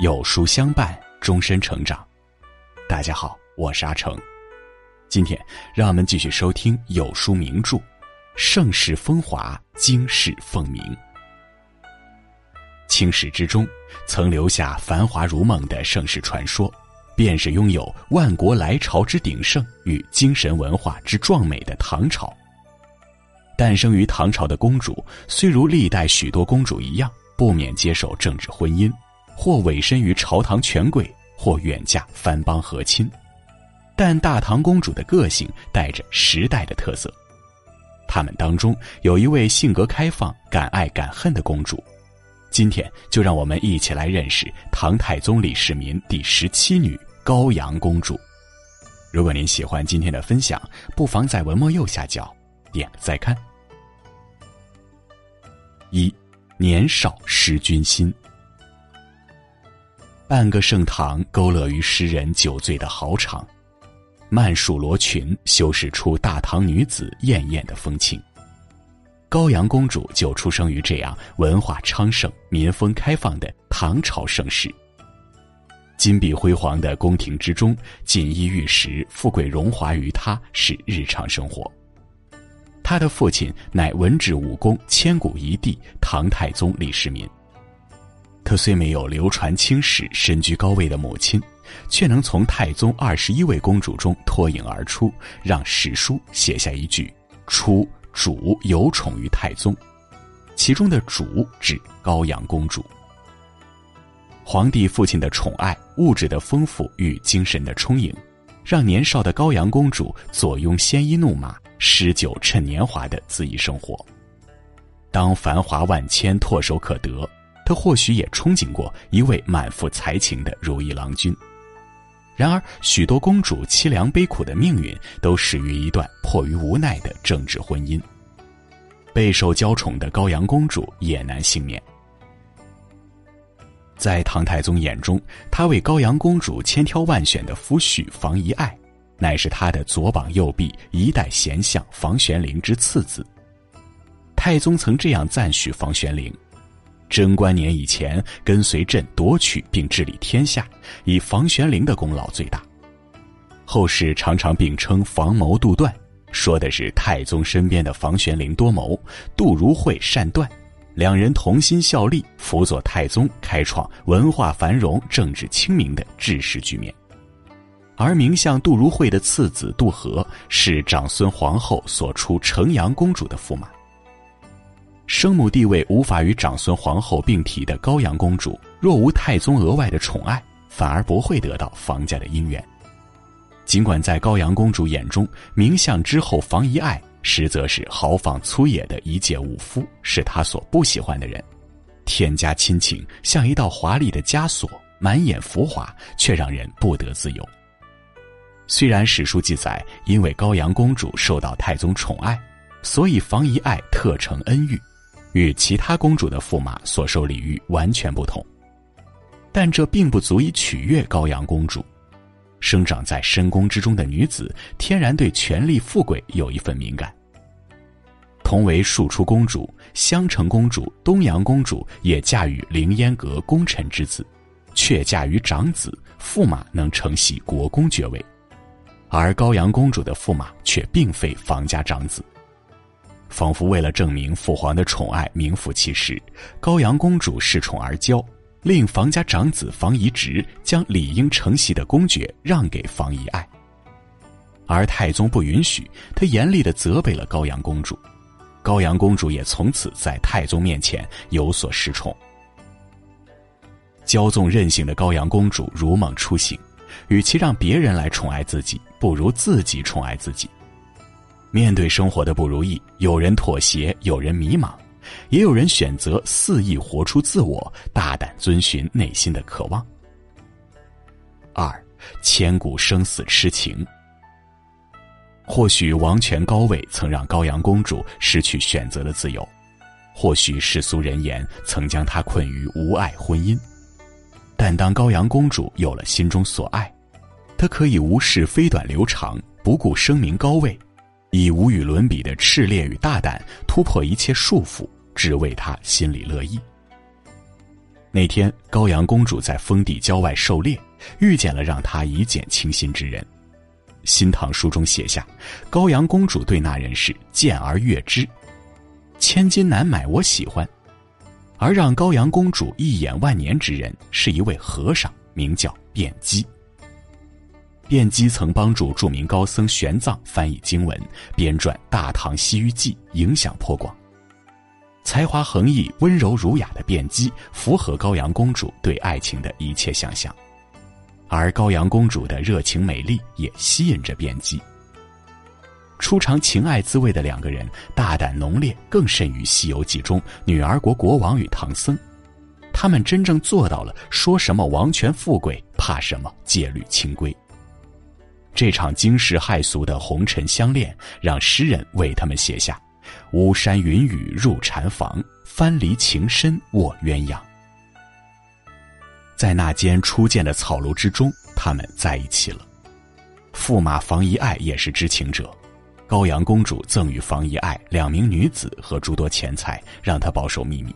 有书相伴，终身成长。大家好，我是阿成。今天让我们继续收听有书名著《盛世风华，经世凤鸣》。青史之中，曾留下繁华如梦的盛世传说，便是拥有万国来朝之鼎盛与精神文化之壮美的唐朝。诞生于唐朝的公主，虽如历代许多公主一样，不免接受政治婚姻，或委身于朝堂权贵，或远嫁藩邦和亲。但大唐公主的个性带着时代的特色，她们当中有一位性格开放、敢爱敢恨的公主。今天就让我们一起来认识唐太宗李世民第十七女高阳公主。如果您喜欢今天的分享，不妨在文末右下角点个再看。一，年少失君心。半个盛唐勾勒于诗人酒醉的豪场，曼殊罗裙修饰出大唐女子艳艳的风情。高阳公主就出生于这样文化昌盛、民风开放的唐朝盛世。金碧辉煌的宫廷之中，锦衣玉食、富贵荣华于她是日常生活。他的父亲乃文治武功千古一帝唐太宗李世民。他虽没有流传青史、身居高位的母亲，却能从太宗二十一位公主中脱颖而出，让史书写下一句：“出主有宠于太宗。”其中的“主”指高阳公主。皇帝父亲的宠爱、物质的丰富与精神的充盈，让年少的高阳公主坐拥鲜衣怒马。诗酒趁年华的恣意生活。当繁华万千唾手可得，他或许也憧憬过一位满腹才情的如意郎君。然而，许多公主凄凉悲苦的命运，都始于一段迫于无奈的政治婚姻。备受娇宠的高阳公主也难幸免。在唐太宗眼中，他为高阳公主千挑万选的夫婿房遗爱。乃是他的左膀右臂，一代贤相房玄龄之次子。太宗曾这样赞许房玄龄：贞观年以前跟随朕夺取并治理天下，以房玄龄的功劳最大。后世常常并称房谋杜断，说的是太宗身边的房玄龄多谋，杜如晦善断，两人同心效力，辅佐太宗开创文化繁荣、政治清明的治世局面。而名相杜如晦的次子杜和是长孙皇后所出城阳公主的驸马。生母地位无法与长孙皇后并提的高阳公主，若无太宗额外的宠爱，反而不会得到房家的姻缘。尽管在高阳公主眼中，名相之后房遗爱实则是豪放粗野的一介武夫，是她所不喜欢的人。天家亲情像一道华丽的枷锁，满眼浮华，却让人不得自由。虽然史书记载，因为高阳公主受到太宗宠爱，所以房遗爱特承恩遇，与其他公主的驸马所受礼遇完全不同。但这并不足以取悦高阳公主。生长在深宫之中的女子，天然对权力富贵有一份敏感。同为庶出公主，襄城公主、东阳公主也嫁与凌烟阁功臣之子，却嫁于长子驸马，能承袭国公爵位。而高阳公主的驸马却并非房家长子，仿佛为了证明父皇的宠爱名副其实，高阳公主恃宠而骄，令房家长子房遗直将理应承袭的公爵让给房遗爱。而太宗不允许，他严厉的责备了高阳公主，高阳公主也从此在太宗面前有所失宠。骄纵任性的高阳公主如梦初醒。与其让别人来宠爱自己，不如自己宠爱自己。面对生活的不如意，有人妥协，有人迷茫，也有人选择肆意活出自我，大胆遵循内心的渴望。二，千古生死痴情。或许王权高位曾让高阳公主失去选择的自由，或许世俗人言曾将她困于无爱婚姻。但当高阳公主有了心中所爱，她可以无视飞短流长，不顾声名高位，以无与伦比的炽烈与大胆突破一切束缚，只为他心里乐意。那天，高阳公主在封地郊外狩猎，遇见了让她一见倾心之人。《新唐书》中写下，高阳公主对那人是见而悦之，千金难买我喜欢。而让高阳公主一眼万年之人，是一位和尚，名叫卞基。卞基曾帮助著名高僧玄奘翻译经文，编撰《大唐西域记》，影响颇广。才华横溢、温柔儒雅的卞基，符合高阳公主对爱情的一切想象，而高阳公主的热情美丽也吸引着卞基。初尝情爱滋味的两个人，大胆浓烈，更甚于《西游记》中女儿国国王与唐僧。他们真正做到了说什么王权富贵，怕什么戒律清规。这场惊世骇俗的红尘相恋，让诗人为他们写下。巫山云雨入禅房，翻离情深卧鸳鸯。在那间初见的草庐之中，他们在一起了。驸马房遗爱也是知情者，高阳公主赠予房遗爱两名女子和诸多钱财，让他保守秘密，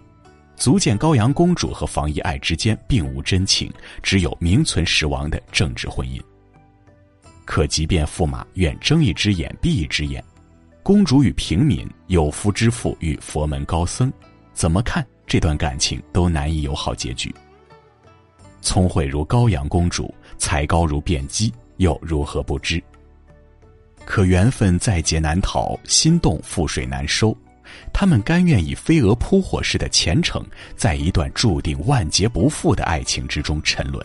足见高阳公主和房遗爱之间并无真情，只有名存实亡的政治婚姻。可即便驸马愿睁一只眼闭一只眼。公主与平民、有夫之妇与佛门高僧，怎么看这段感情都难以有好结局。聪慧如高阳公主，才高如卞基，又如何不知？可缘分在劫难逃，心动覆水难收。他们甘愿以飞蛾扑火似的虔诚，在一段注定万劫不复的爱情之中沉沦。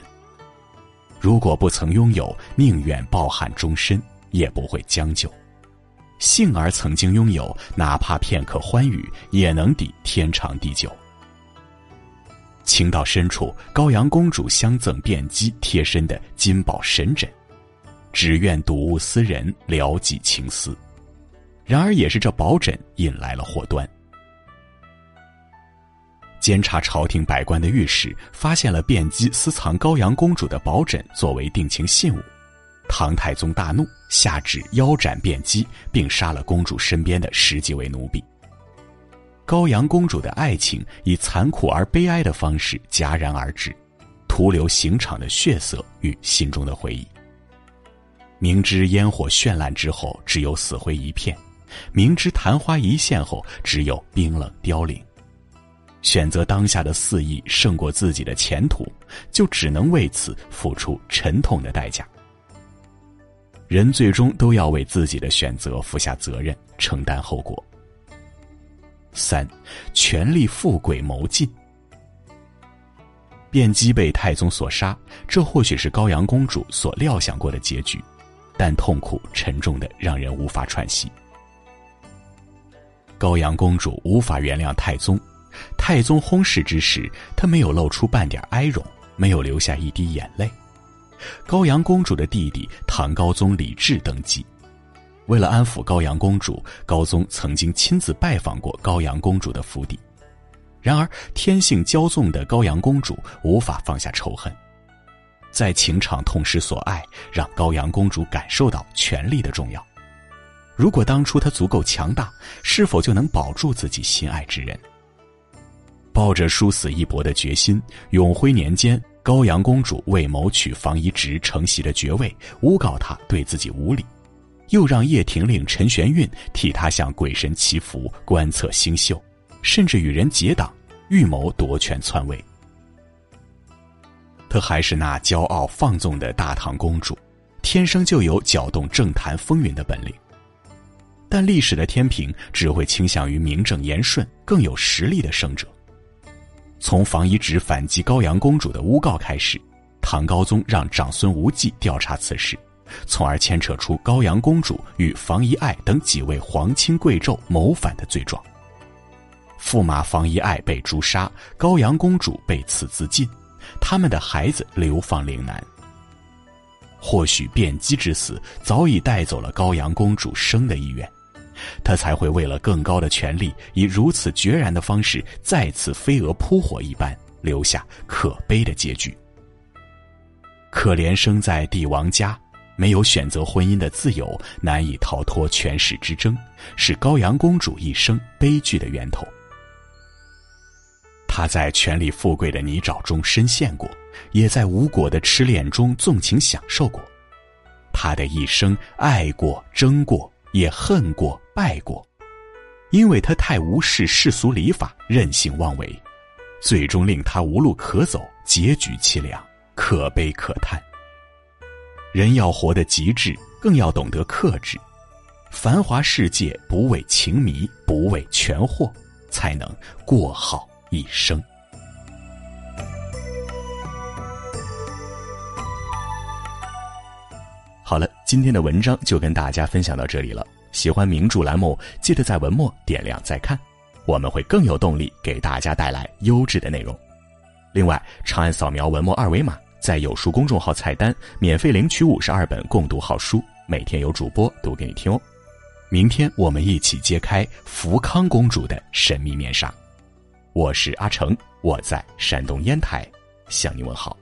如果不曾拥有，宁愿抱憾终身，也不会将就。幸而曾经拥有，哪怕片刻欢愉，也能抵天长地久。情到深处，高阳公主相赠卞姬贴身的金宝神枕，只愿睹物思人，了己情思。然而，也是这宝枕引来了祸端。监察朝廷百官的御史发现了卞姬私藏高阳公主的宝枕，作为定情信物。唐太宗大怒，下旨腰斩卞姬，并杀了公主身边的十几位奴婢。高阳公主的爱情以残酷而悲哀的方式戛然而止，徒留刑场的血色与心中的回忆。明知烟火绚烂之后只有死灰一片，明知昙花一现后只有冰冷凋零，选择当下的肆意胜过自己的前途，就只能为此付出沉痛的代价。人最终都要为自己的选择负下责任，承担后果。三，权力富贵谋尽。卞基被太宗所杀，这或许是高阳公主所料想过的结局，但痛苦沉重的让人无法喘息。高阳公主无法原谅太宗，太宗薨逝之时，他没有露出半点哀容，没有流下一滴眼泪。高阳公主的弟弟唐高宗李治登基，为了安抚高阳公主，高宗曾经亲自拜访过高阳公主的府邸。然而，天性骄纵的高阳公主无法放下仇恨，在情场痛失所爱，让高阳公主感受到权力的重要。如果当初她足够强大，是否就能保住自己心爱之人？抱着殊死一搏的决心，永徽年间。高阳公主为谋取房遗直承袭的爵位，诬告他对自己无礼，又让叶廷令陈玄运替他向鬼神祈福、观测星宿，甚至与人结党，预谋夺权篡位。她还是那骄傲放纵的大唐公主，天生就有搅动政坛风云的本领。但历史的天平只会倾向于名正言顺、更有实力的胜者。从房遗直反击高阳公主的诬告开始，唐高宗让长孙无忌调查此事，从而牵扯出高阳公主与房遗爱等几位皇亲贵胄谋反的罪状。驸马房遗爱被诛杀，高阳公主被赐自尽，他们的孩子流放岭南。或许卞姬之死早已带走了高阳公主生的意愿。他才会为了更高的权力，以如此决然的方式再次飞蛾扑火一般，留下可悲的结局。可怜生在帝王家，没有选择婚姻的自由，难以逃脱权势之争，是高阳公主一生悲剧的源头。她在权力富贵的泥沼中深陷过，也在无果的痴恋中纵情享受过。她的一生爱过、争过，也恨过、败过，因为他太无视世俗礼法，任性妄为，最终令他无路可走，结局凄凉，可悲可叹。人要活得极致，更要懂得克制。繁华世界，不为情迷，不为权货，才能过好一生。好了，今天的文章就跟大家分享到这里了。喜欢名著栏目，记得在文末点亮再看，我们会更有动力给大家带来优质的内容。另外，长按扫描文末二维码，在有书公众号菜单免费领取五十二本共读好书，每天有主播读给你听哦。明天我们一起揭开福康公主的神秘面纱。我是阿成，我在山东烟台向你问好。